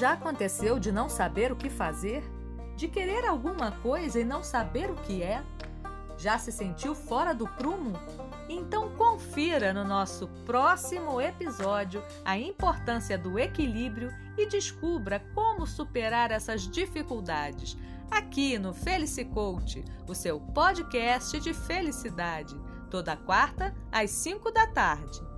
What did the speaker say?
Já aconteceu de não saber o que fazer? De querer alguma coisa e não saber o que é? Já se sentiu fora do prumo? Então confira no nosso próximo episódio a importância do equilíbrio e descubra como superar essas dificuldades. Aqui no Felice Coach, o seu podcast de felicidade, toda quarta às 5 da tarde.